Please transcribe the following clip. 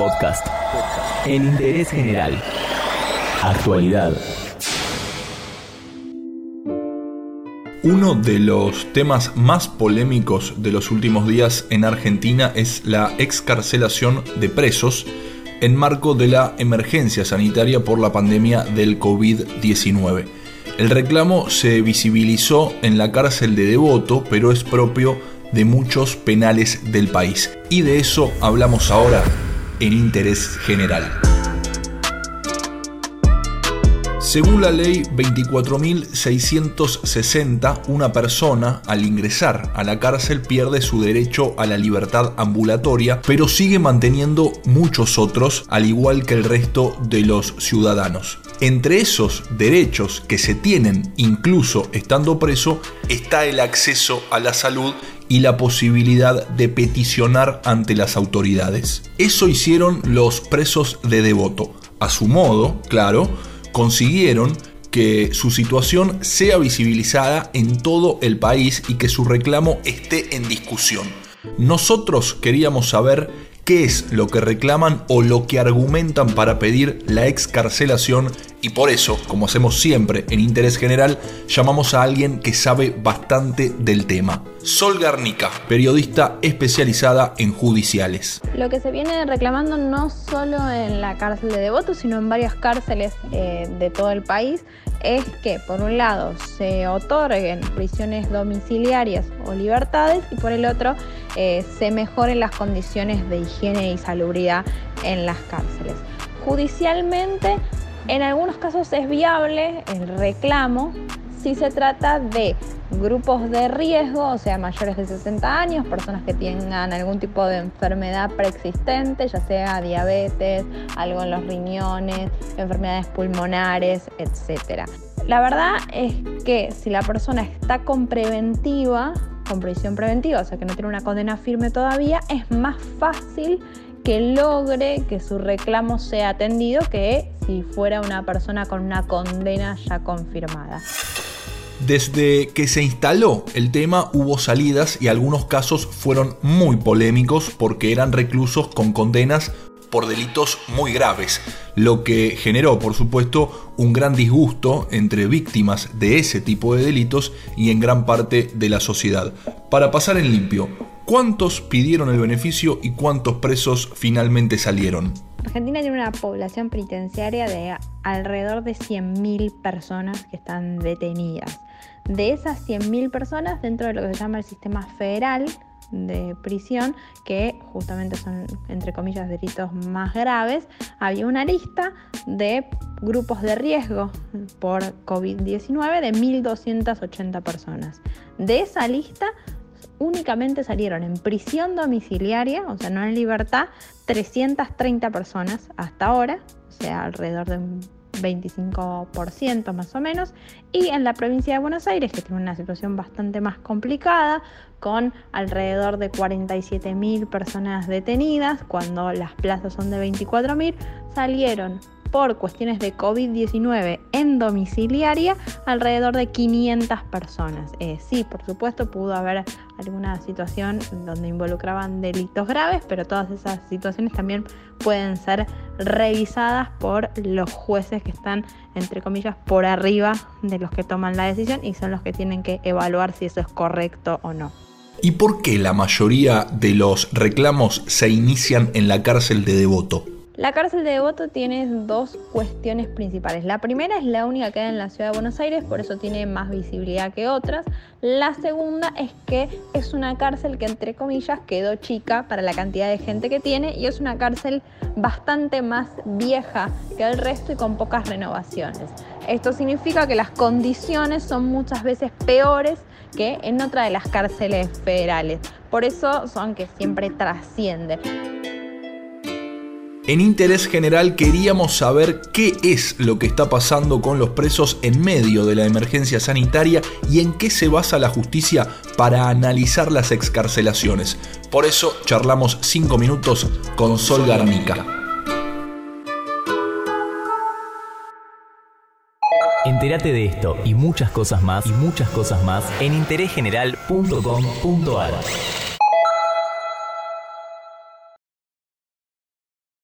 Podcast. En interés general. Actualidad. Uno de los temas más polémicos de los últimos días en Argentina es la excarcelación de presos en marco de la emergencia sanitaria por la pandemia del COVID-19. El reclamo se visibilizó en la cárcel de Devoto, pero es propio de muchos penales del país. Y de eso hablamos ahora en Interés General. Según la ley 24.660, una persona al ingresar a la cárcel pierde su derecho a la libertad ambulatoria, pero sigue manteniendo muchos otros, al igual que el resto de los ciudadanos. Entre esos derechos que se tienen incluso estando preso está el acceso a la salud y la posibilidad de peticionar ante las autoridades. Eso hicieron los presos de Devoto. A su modo, claro, consiguieron que su situación sea visibilizada en todo el país y que su reclamo esté en discusión. Nosotros queríamos saber qué es lo que reclaman o lo que argumentan para pedir la excarcelación y por eso, como hacemos siempre en Interés General, llamamos a alguien que sabe bastante del tema. Sol Garnica, periodista especializada en judiciales. Lo que se viene reclamando no solo en la cárcel de Devoto, sino en varias cárceles eh, de todo el país, es que por un lado se otorguen prisiones domiciliarias o libertades y por el otro eh, se mejoren las condiciones de higiene y salubridad en las cárceles. Judicialmente en algunos casos es viable el reclamo si se trata de grupos de riesgo, o sea, mayores de 60 años, personas que tengan algún tipo de enfermedad preexistente, ya sea diabetes, algo en los riñones, enfermedades pulmonares, etc. La verdad es que si la persona está con preventiva, con prisión preventiva, o sea que no tiene una condena firme todavía, es más fácil que logre que su reclamo sea atendido que si fuera una persona con una condena ya confirmada. Desde que se instaló el tema hubo salidas y algunos casos fueron muy polémicos porque eran reclusos con condenas por delitos muy graves, lo que generó por supuesto un gran disgusto entre víctimas de ese tipo de delitos y en gran parte de la sociedad. Para pasar en limpio, ¿Cuántos pidieron el beneficio y cuántos presos finalmente salieron? Argentina tiene una población penitenciaria de alrededor de 100.000 personas que están detenidas. De esas 100.000 personas, dentro de lo que se llama el sistema federal de prisión, que justamente son, entre comillas, delitos más graves, había una lista de grupos de riesgo por COVID-19 de 1.280 personas. De esa lista, únicamente salieron en prisión domiciliaria, o sea, no en libertad, 330 personas hasta ahora, o sea, alrededor de un 25% más o menos, y en la provincia de Buenos Aires, que tiene una situación bastante más complicada, con alrededor de 47.000 personas detenidas, cuando las plazas son de 24.000, salieron por cuestiones de COVID-19 en domiciliaria alrededor de 500 personas. Eh, sí, por supuesto pudo haber alguna situación donde involucraban delitos graves, pero todas esas situaciones también pueden ser revisadas por los jueces que están, entre comillas, por arriba de los que toman la decisión y son los que tienen que evaluar si eso es correcto o no. ¿Y por qué la mayoría de los reclamos se inician en la cárcel de Devoto? La cárcel de Devoto tiene dos cuestiones principales. La primera es la única que hay en la ciudad de Buenos Aires, por eso tiene más visibilidad que otras. La segunda es que es una cárcel que, entre comillas, quedó chica para la cantidad de gente que tiene y es una cárcel bastante más vieja que el resto y con pocas renovaciones. Esto significa que las condiciones son muchas veces peores que en otra de las cárceles federales. Por eso son que siempre trascienden. En interés general queríamos saber qué es lo que está pasando con los presos en medio de la emergencia sanitaria y en qué se basa la justicia para analizar las excarcelaciones. Por eso charlamos 5 minutos con Sol Garnica. Entérate de esto y muchas cosas más y muchas cosas más en interésgeneral.com.ar.